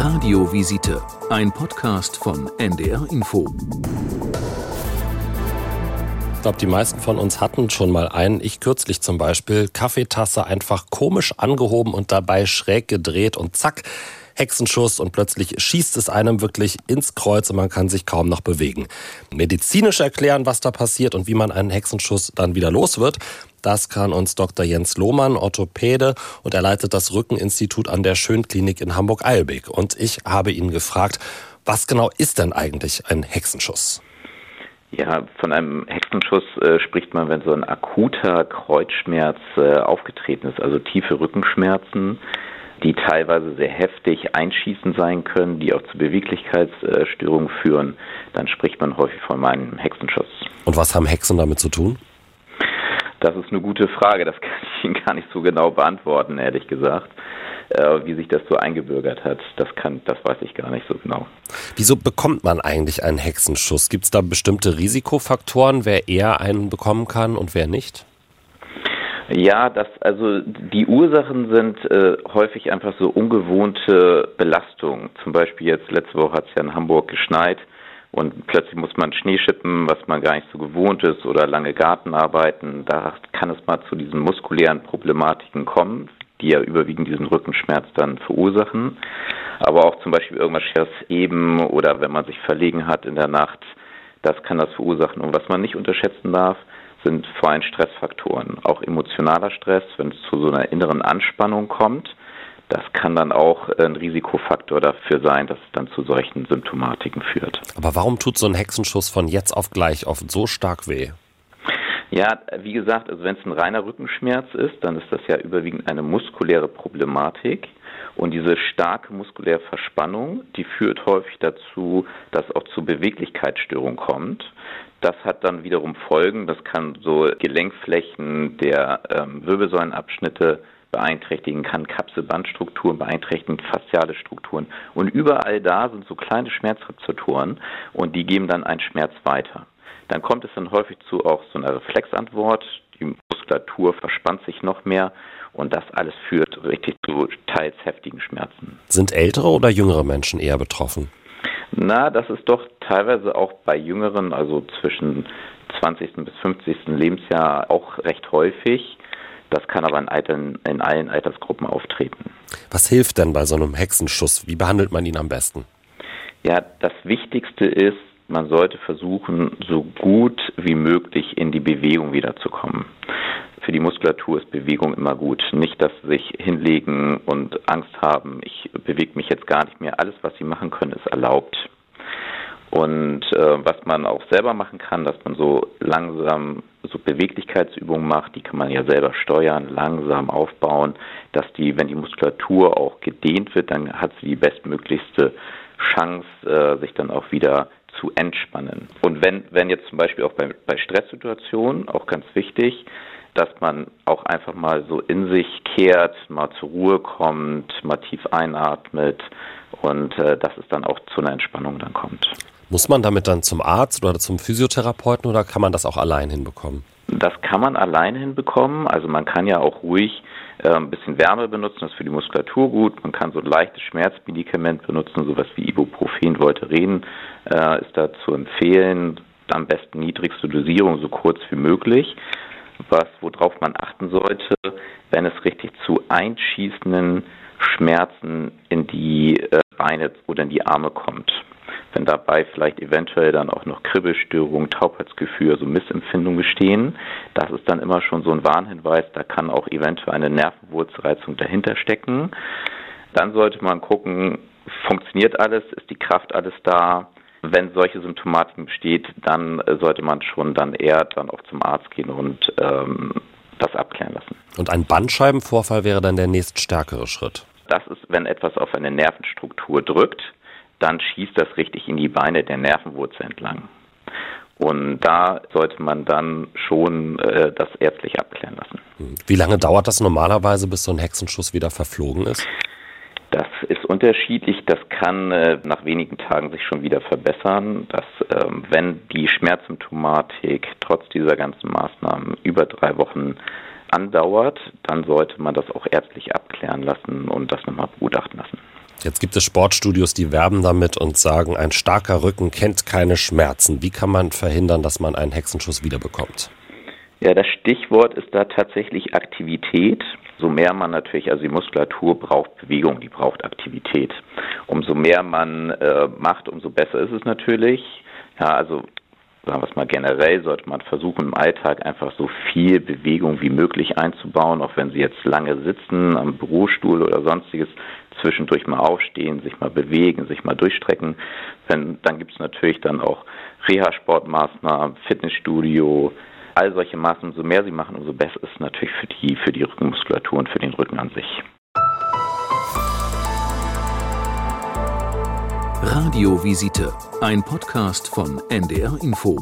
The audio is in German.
Radiovisite, ein Podcast von NDR Info. Ich glaube, die meisten von uns hatten schon mal einen, ich kürzlich zum Beispiel, Kaffeetasse einfach komisch angehoben und dabei schräg gedreht und zack, Hexenschuss und plötzlich schießt es einem wirklich ins Kreuz und man kann sich kaum noch bewegen. Medizinisch erklären, was da passiert und wie man einen Hexenschuss dann wieder los wird, das kann uns Dr. Jens Lohmann, Orthopäde, und er leitet das Rückeninstitut an der Schönklinik in Hamburg-Eilbek. Und ich habe ihn gefragt, was genau ist denn eigentlich ein Hexenschuss? Ja, von einem Hexenschuss äh, spricht man, wenn so ein akuter Kreuzschmerz äh, aufgetreten ist, also tiefe Rückenschmerzen, die teilweise sehr heftig einschießend sein können, die auch zu Beweglichkeitsstörungen führen, dann spricht man häufig von einem Hexenschuss. Und was haben Hexen damit zu tun? Das ist eine gute Frage. Das kann ich Ihnen gar nicht so genau beantworten, ehrlich gesagt. Äh, wie sich das so eingebürgert hat, das kann, das weiß ich gar nicht so genau. Wieso bekommt man eigentlich einen Hexenschuss? Gibt es da bestimmte Risikofaktoren, wer eher einen bekommen kann und wer nicht? Ja, das also die Ursachen sind äh, häufig einfach so ungewohnte Belastungen. Zum Beispiel jetzt letzte Woche hat es ja in Hamburg geschneit und plötzlich muss man Schnee schippen, was man gar nicht so gewohnt ist, oder lange Gartenarbeiten. Da kann es mal zu diesen muskulären Problematiken kommen, die ja überwiegend diesen Rückenschmerz dann verursachen. Aber auch zum Beispiel irgendwas schweres Eben oder wenn man sich verlegen hat in der Nacht, das kann das verursachen. Und was man nicht unterschätzen darf, sind vor allem Stressfaktoren. Auch emotionaler Stress, wenn es zu so einer inneren Anspannung kommt, das kann dann auch ein Risikofaktor dafür sein, dass es dann zu solchen Symptomatiken führt. Aber warum tut so ein Hexenschuss von jetzt auf gleich oft so stark weh? Ja, wie gesagt, also wenn es ein reiner Rückenschmerz ist, dann ist das ja überwiegend eine muskuläre Problematik. Und diese starke muskuläre Verspannung, die führt häufig dazu, dass auch zu Beweglichkeitsstörungen kommt. Das hat dann wiederum Folgen. Das kann so Gelenkflächen der ähm, Wirbelsäulenabschnitte beeinträchtigen, kann Kapselbandstrukturen beeinträchtigen, fasziale Strukturen. Und überall da sind so kleine Schmerzrezeptoren und die geben dann einen Schmerz weiter. Dann kommt es dann häufig zu auch so einer Reflexantwort. Die Muskulatur verspannt sich noch mehr und das alles führt richtig zu teils heftigen Schmerzen. Sind ältere oder jüngere Menschen eher betroffen? Na, das ist doch teilweise auch bei Jüngeren, also zwischen 20. bis 50. Lebensjahr auch recht häufig. Das kann aber in, Altern, in allen Altersgruppen auftreten. Was hilft denn bei so einem Hexenschuss? Wie behandelt man ihn am besten? Ja, das Wichtigste ist, man sollte versuchen, so gut wie möglich in die Bewegung wiederzukommen. Für die Muskulatur ist Bewegung immer gut. Nicht, dass sie sich hinlegen und Angst haben, ich bewege mich jetzt gar nicht mehr. Alles, was sie machen können, ist erlaubt. Und äh, was man auch selber machen kann, dass man so langsam so Beweglichkeitsübungen macht, die kann man ja selber steuern, langsam aufbauen, dass die, wenn die Muskulatur auch gedehnt wird, dann hat sie die bestmöglichste Chance, äh, sich dann auch wieder zu entspannen. Und wenn, wenn jetzt zum Beispiel auch bei, bei Stresssituationen, auch ganz wichtig, dass man auch einfach mal so in sich kehrt, mal zur Ruhe kommt, mal tief einatmet und äh, dass es dann auch zu einer Entspannung dann kommt. Muss man damit dann zum Arzt oder zum Physiotherapeuten oder kann man das auch allein hinbekommen? Das kann man allein hinbekommen. Also man kann ja auch ruhig äh, ein bisschen Wärme benutzen, das ist für die Muskulatur gut. Man kann so ein leichtes Schmerzmedikament benutzen, sowas wie Ibuprofen, Voltaren äh, ist da zu empfehlen. Am besten niedrigste Dosierung, so kurz wie möglich. Was, worauf man achten sollte, wenn es richtig zu einschießenden Schmerzen in die äh, Beine oder in die Arme kommt wenn dabei vielleicht eventuell dann auch noch Kribbelstörungen, Taubheitsgefühl, also Missempfindungen bestehen. Das ist dann immer schon so ein Warnhinweis, da kann auch eventuell eine Nervenwurzreizung dahinter stecken. Dann sollte man gucken, funktioniert alles, ist die Kraft alles da? Wenn solche Symptomatiken besteht, dann sollte man schon dann eher dann auch zum Arzt gehen und ähm, das abklären lassen. Und ein Bandscheibenvorfall wäre dann der nächststärkere Schritt. Das ist, wenn etwas auf eine Nervenstruktur drückt, dann schießt das richtig in die Beine der Nervenwurzel entlang. Und da sollte man dann schon äh, das ärztlich abklären lassen. Wie lange dauert das normalerweise, bis so ein Hexenschuss wieder verflogen ist? Das ist unterschiedlich. Das kann äh, nach wenigen Tagen sich schon wieder verbessern. Dass, ähm, wenn die Schmerzsymptomatik trotz dieser ganzen Maßnahmen über drei Wochen andauert, dann sollte man das auch ärztlich abklären lassen und das nochmal begutachten lassen. Jetzt gibt es Sportstudios, die werben damit und sagen, ein starker Rücken kennt keine Schmerzen. Wie kann man verhindern, dass man einen Hexenschuss wiederbekommt? Ja, das Stichwort ist da tatsächlich Aktivität. So mehr man natürlich, also die Muskulatur braucht Bewegung, die braucht Aktivität. Umso mehr man äh, macht, umso besser ist es natürlich. Ja, also sagen wir es mal generell, sollte man versuchen im Alltag einfach so viel Bewegung wie möglich einzubauen, auch wenn Sie jetzt lange sitzen am Bürostuhl oder sonstiges, zwischendurch mal aufstehen, sich mal bewegen, sich mal durchstrecken. Wenn, dann gibt es natürlich dann auch Reha-Sportmaßnahmen, Fitnessstudio, all solche Maßnahmen. So mehr Sie machen, umso besser ist es natürlich für die, für die Rückenmuskulatur und für den Rücken an sich. Radiovisite, ein Podcast von NDR Info.